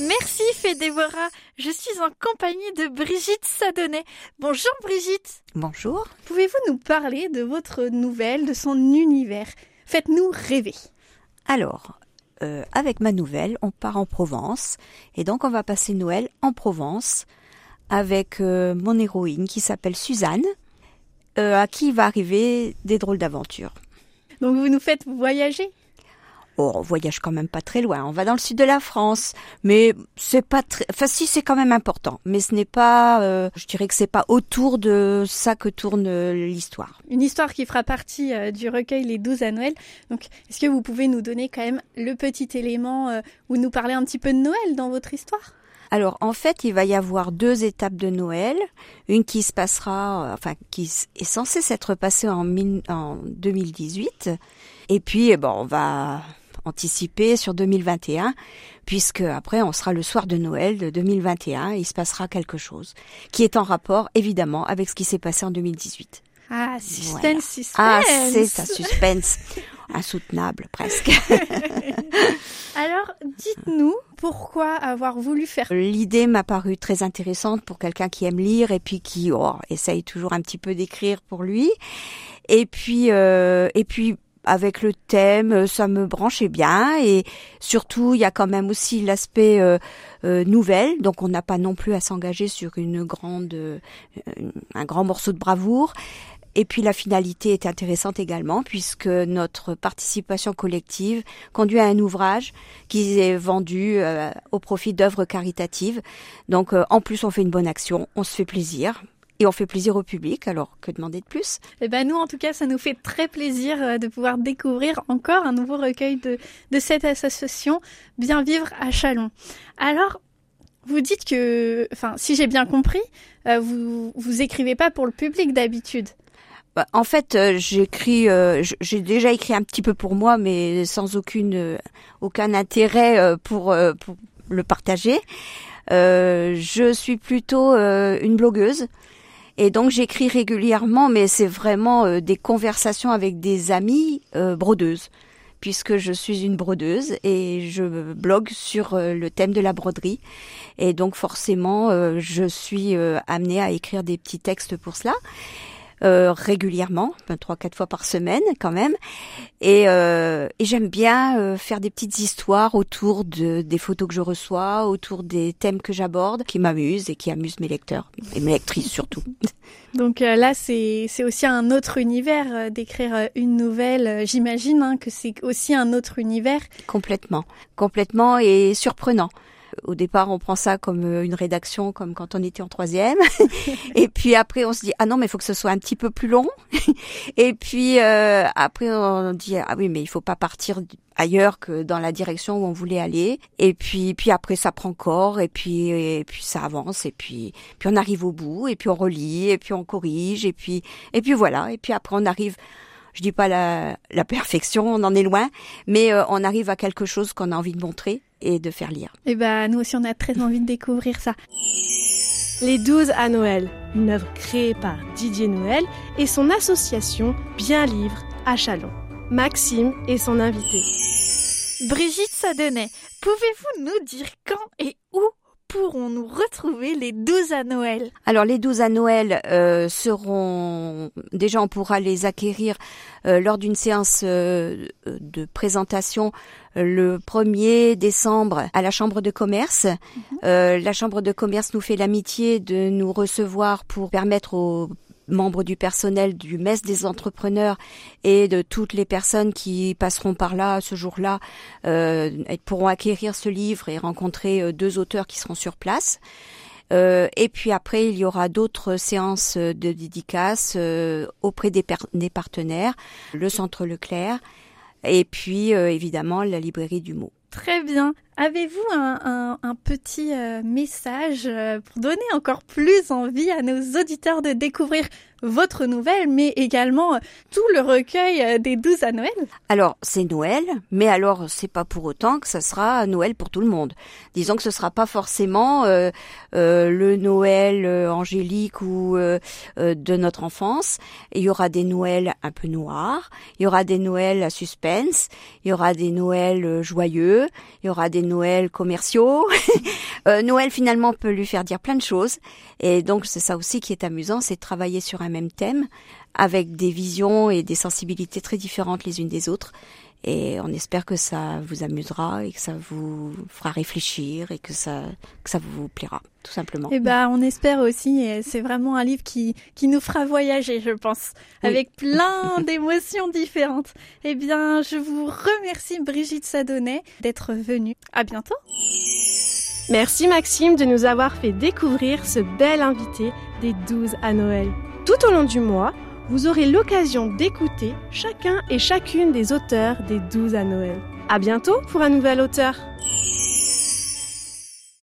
Merci Fédévora. Je suis en compagnie de Brigitte Sadonnet. Bonjour Brigitte. Bonjour. Pouvez-vous nous parler de votre nouvelle, de son univers? Faites-nous rêver. Alors, euh, avec ma nouvelle, on part en Provence et donc on va passer Noël en Provence avec euh, mon héroïne qui s'appelle Suzanne, euh, à qui va arriver des drôles d'aventures. Donc vous nous faites voyager? Oh, on voyage quand même pas très loin. On va dans le sud de la France, mais c'est pas très. Enfin, si c'est quand même important, mais ce n'est pas. euh, je dirais que c'est pas autour de ça que tourne euh, l'histoire. Une histoire qui fera partie euh, du recueil Les 12 à Noël. Donc, est-ce que vous pouvez nous donner quand même le petit élément euh, ou nous parler un petit peu de Noël dans votre histoire? Alors en fait, il va y avoir deux étapes de Noël, une qui se passera, euh, enfin qui est censée s'être passée en, en 2018, et puis eh ben, on va anticiper sur 2021, puisque après on sera le soir de Noël de 2021, et il se passera quelque chose qui est en rapport évidemment avec ce qui s'est passé en 2018. Ah, suspense, Voilà. suspense. Ah, c'est un suspense insoutenable presque. Alors, dites-nous pourquoi avoir voulu faire L'idée m'a paru très intéressante pour quelqu'un qui aime lire et puis qui oh, essaye toujours un petit peu d'écrire pour lui. Et puis, euh, et puis avec le thème, ça me branchait bien et surtout il y a quand même aussi l'aspect euh, euh, nouvelle, donc on n'a pas non plus à s'engager sur une grande, euh, un grand morceau de bravoure. Et puis la finalité est intéressante également puisque notre participation collective conduit à un ouvrage qui est vendu euh, au profit d'œuvres caritatives. Donc euh, en plus on fait une bonne action, on se fait plaisir et on fait plaisir au public. Alors que demander de plus? Eh ben nous, en tout cas, ça nous fait très plaisir euh, de pouvoir découvrir encore un nouveau recueil de, de cette association Bien Vivre à Chalon. Alors, vous dites que, enfin, si j'ai bien compris, euh, vous vous écrivez pas pour le public d'habitude. Bah, En fait, euh, j'écris, euh, j'ai déjà écrit un petit peu pour moi, mais sans aucune, aucun intérêt pour, pour le partager. Euh, je suis plutôt une blogueuse. Et donc j'écris régulièrement, mais c'est vraiment euh, des conversations avec des amis euh, brodeuses, puisque je suis une brodeuse et je blogue sur euh, le thème de la broderie. Et donc forcément, je suis amenée à écrire des petits textes pour cela. Euh, régulièrement, trois quatre fois par semaine quand même, et, euh, et j'aime bien euh, faire des petites histoires autour de des photos que je reçois, autour des thèmes que j'aborde, qui m'amusent et qui amusent mes lecteurs et mes lectrices surtout. Donc euh, là, c'est c'est aussi un autre univers euh, d'écrire euh, une nouvelle. J'imagine hein, que c'est aussi un autre univers. complètement, complètement et surprenant. Au départ, on prend ça comme euh, une rédaction, comme quand on était en troisième. et puis après, on se dit ah non, mais il faut que ce soit un petit peu plus long. et puis euh, après, on dit ah oui, mais il faut pas partir ailleurs que dans la direction où on voulait aller. Et puis, puis après, ça prend corps. Et puis, et puis ça avance. Et puis, puis on arrive au bout. Et puis on relit. Et puis on corrige. Et puis, et puis voilà. Et puis après, on arrive. Je dis pas la, la perfection, on en est loin, mais euh, on arrive à quelque chose qu'on a envie de montrer et de faire lire. Et ben nous aussi, on a très envie de découvrir ça. Les 12 à Noël, une œuvre créée par Didier Noël et son association Bien Livre à Chalon. Maxime est son invité. Brigitte Sadonnet, pouvez-vous nous dire quand et où pourrons-nous retrouver les 12 à Noël Alors les 12 à Noël euh, seront déjà on pourra les acquérir euh, lors d'une séance euh, de présentation le 1er décembre à la Chambre de commerce. Euh, la Chambre de commerce nous fait l'amitié de nous recevoir pour permettre aux membres du personnel du mess des entrepreneurs et de toutes les personnes qui passeront par là ce jour-là euh, pourront acquérir ce livre et rencontrer euh, deux auteurs qui seront sur place. Euh, et puis après, il y aura d'autres séances de dédicaces euh, auprès des, des partenaires, le Centre Leclerc, et puis euh, évidemment la librairie du mot. Très bien. Avez-vous un, petit euh, message euh, pour donner encore plus envie à nos auditeurs de découvrir votre nouvelle, mais également euh, tout le recueil des douze à Noël? Alors, c'est Noël, mais alors c'est pas pour autant que ça sera Noël pour tout le monde. Disons que ce sera pas forcément le Noël angélique ou de notre enfance. Il y aura des Noëls un peu noirs, il y aura des Noëls à suspense, il y aura des Noëls joyeux, il y aura des Noël commerciaux. Euh, Noël finalement peut lui faire dire plein de choses. Et donc c'est ça aussi qui est amusant, c'est de travailler sur un même thème avec des visions et des sensibilités très différentes les unes des autres. Et on espère que ça vous amusera et que ça vous fera réfléchir et que ça, que ça vous plaira, tout simplement. Et eh ben, on espère aussi. Et c'est vraiment un livre qui, qui nous fera voyager, je pense, avec plein d'émotions différentes. Eh bien, je vous remercie, Brigitte Sadonnet, d'être venue. À bientôt. Merci Maxime de nous avoir fait découvrir ce bel invité des 12 à Noël. Tout au long du mois, vous aurez l'occasion d'écouter chacun et chacune des auteurs des 12 à Noël. À bientôt pour un nouvel auteur!